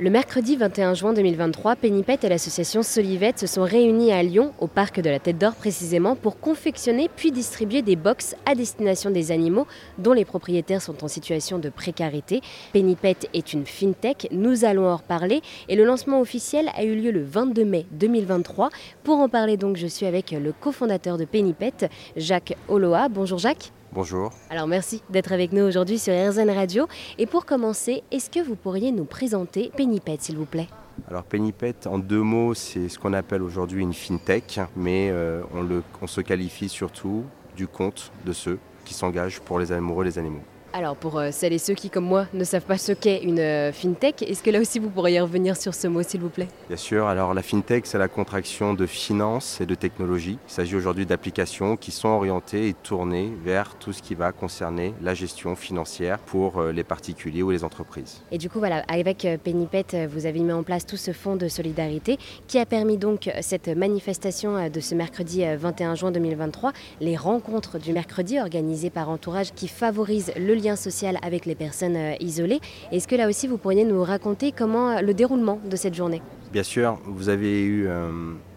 Le mercredi 21 juin 2023, Pénipet et l'association Solivette se sont réunis à Lyon, au parc de la Tête d'Or précisément, pour confectionner puis distribuer des box à destination des animaux dont les propriétaires sont en situation de précarité. Pénipet est une fintech, nous allons en reparler et le lancement officiel a eu lieu le 22 mai 2023. Pour en parler donc, je suis avec le cofondateur de Pénipet, Jacques Oloa. Bonjour Jacques. Bonjour. Alors merci d'être avec nous aujourd'hui sur RZN Radio. Et pour commencer, est-ce que vous pourriez nous présenter Pennypet, s'il vous plaît? Alors Pennypet, en deux mots, c'est ce qu'on appelle aujourd'hui une fintech, mais euh, on, on se qualifie surtout du compte de ceux qui s'engagent pour les amoureux les animaux. Alors pour euh, celles et ceux qui, comme moi, ne savent pas ce qu'est une euh, fintech, est-ce que là aussi vous pourriez revenir sur ce mot, s'il vous plaît? Bien sûr. Alors la fintech, c'est la contraction de finance et de technologie. Il s'agit aujourd'hui d'applications qui sont orientées et tournées vers tout ce qui va concerner la gestion financière pour euh, les particuliers ou les entreprises. Et du coup, voilà, avec Pennypet, vous avez mis en place tout ce fonds de solidarité qui a permis donc cette manifestation de ce mercredi 21 juin 2023, les rencontres du mercredi organisées par Entourage qui favorisent le lien social avec les personnes euh, isolées. Est-ce que là aussi, vous pourriez nous raconter comment euh, le déroulement de cette journée? Bien sûr, vous avez eu euh,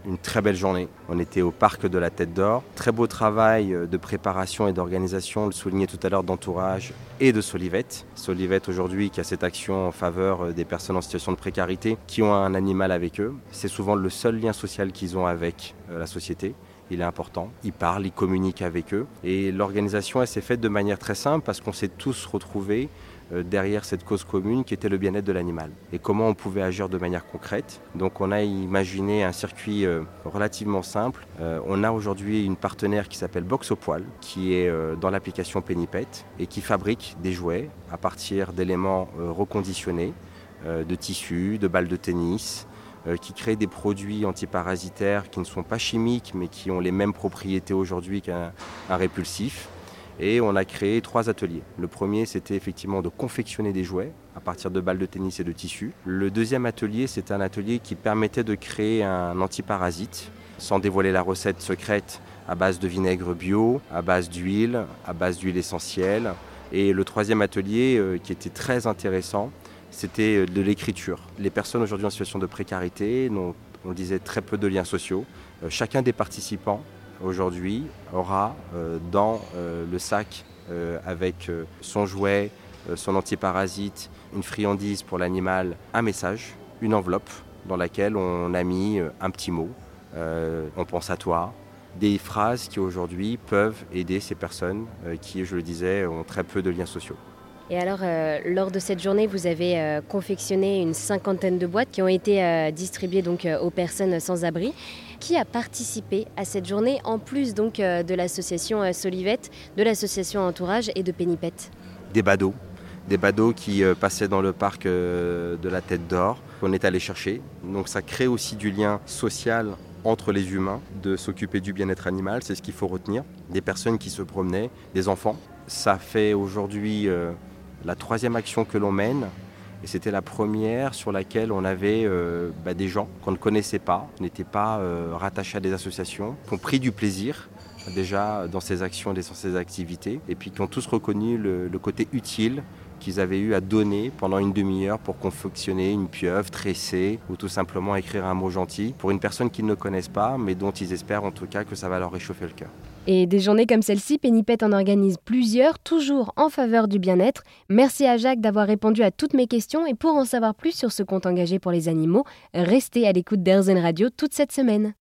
une très belle journée. On était au parc de la Tête d'Or. Très beau travail de préparation et d'organisation, le soulignait tout à l'heure, d'entourage et de Solivette. Solivette aujourd'hui qui a cette action en faveur des personnes en situation de précarité qui ont un animal avec eux. C'est souvent le seul lien social qu'ils ont avec la société il est important. Il parle, il communique avec eux. Et l'organisation, s'est faite de manière très simple parce qu'on s'est tous retrouvés euh, derrière cette cause commune qui était le bien-être de l'animal et comment on pouvait agir de manière concrète. Donc on a imaginé un circuit euh, relativement simple. Euh, on a aujourd'hui une partenaire qui s'appelle Box au poil qui est dans l'application Pennypet et qui fabrique des jouets à partir d'éléments reconditionnés, de tissus, de balles de tennis, qui créent des produits antiparasitaires qui ne sont pas chimiques mais qui ont les mêmes propriétés aujourd'hui qu'un répulsif. Et on a créé trois ateliers. Le premier, c'était effectivement de confectionner des jouets à partir de balles de tennis et de tissus. Le deuxième atelier, c'était un atelier qui permettait de créer un antiparasite, sans dévoiler la recette secrète, à base de vinaigre bio, à base d'huile, à base d'huile essentielle. Et le troisième atelier, euh, qui était très intéressant, c'était euh, de l'écriture. Les personnes aujourd'hui en situation de précarité on disait, très peu de liens sociaux. Euh, chacun des participants aujourd'hui aura euh, dans le sac avec son jouet, son antiparasite, une friandise pour l'animal, un message, une enveloppe dans laquelle on a mis un petit mot. on pense à toi, des phrases qui aujourd'hui peuvent aider ces personnes qui, je le disais, ont très peu de liens sociaux. Et alors, euh, lors de cette journée, vous avez euh, confectionné une cinquantaine de boîtes qui ont été euh, distribuées donc aux personnes sans abri. Qui a participé à cette journée en plus donc de l'association Solivette, de l'association Entourage et de Pénipet Des badauds, des badauds qui passaient dans le parc de la Tête d'Or qu'on est allé chercher. Donc ça crée aussi du lien social entre les humains, de s'occuper du bien-être animal, c'est ce qu'il faut retenir. Des personnes qui se promenaient, des enfants. Ça fait aujourd'hui la troisième action que l'on mène. Et c'était la première sur laquelle on avait euh, bah, des gens qu'on ne connaissait pas, n'étaient pas euh, rattachés à des associations, qui ont pris du plaisir déjà dans ces actions et dans ces activités, et puis qui ont tous reconnu le, le côté utile qu'ils avaient eu à donner pendant une demi-heure pour confectionner une pieuvre, tresser ou tout simplement écrire un mot gentil pour une personne qu'ils ne connaissent pas, mais dont ils espèrent en tout cas que ça va leur réchauffer le cœur. Et des journées comme celle-ci, Pénipet en organise plusieurs, toujours en faveur du bien-être. Merci à Jacques d'avoir répondu à toutes mes questions et pour en savoir plus sur ce compte engagé pour les animaux, restez à l'écoute d'Airzen Radio toute cette semaine.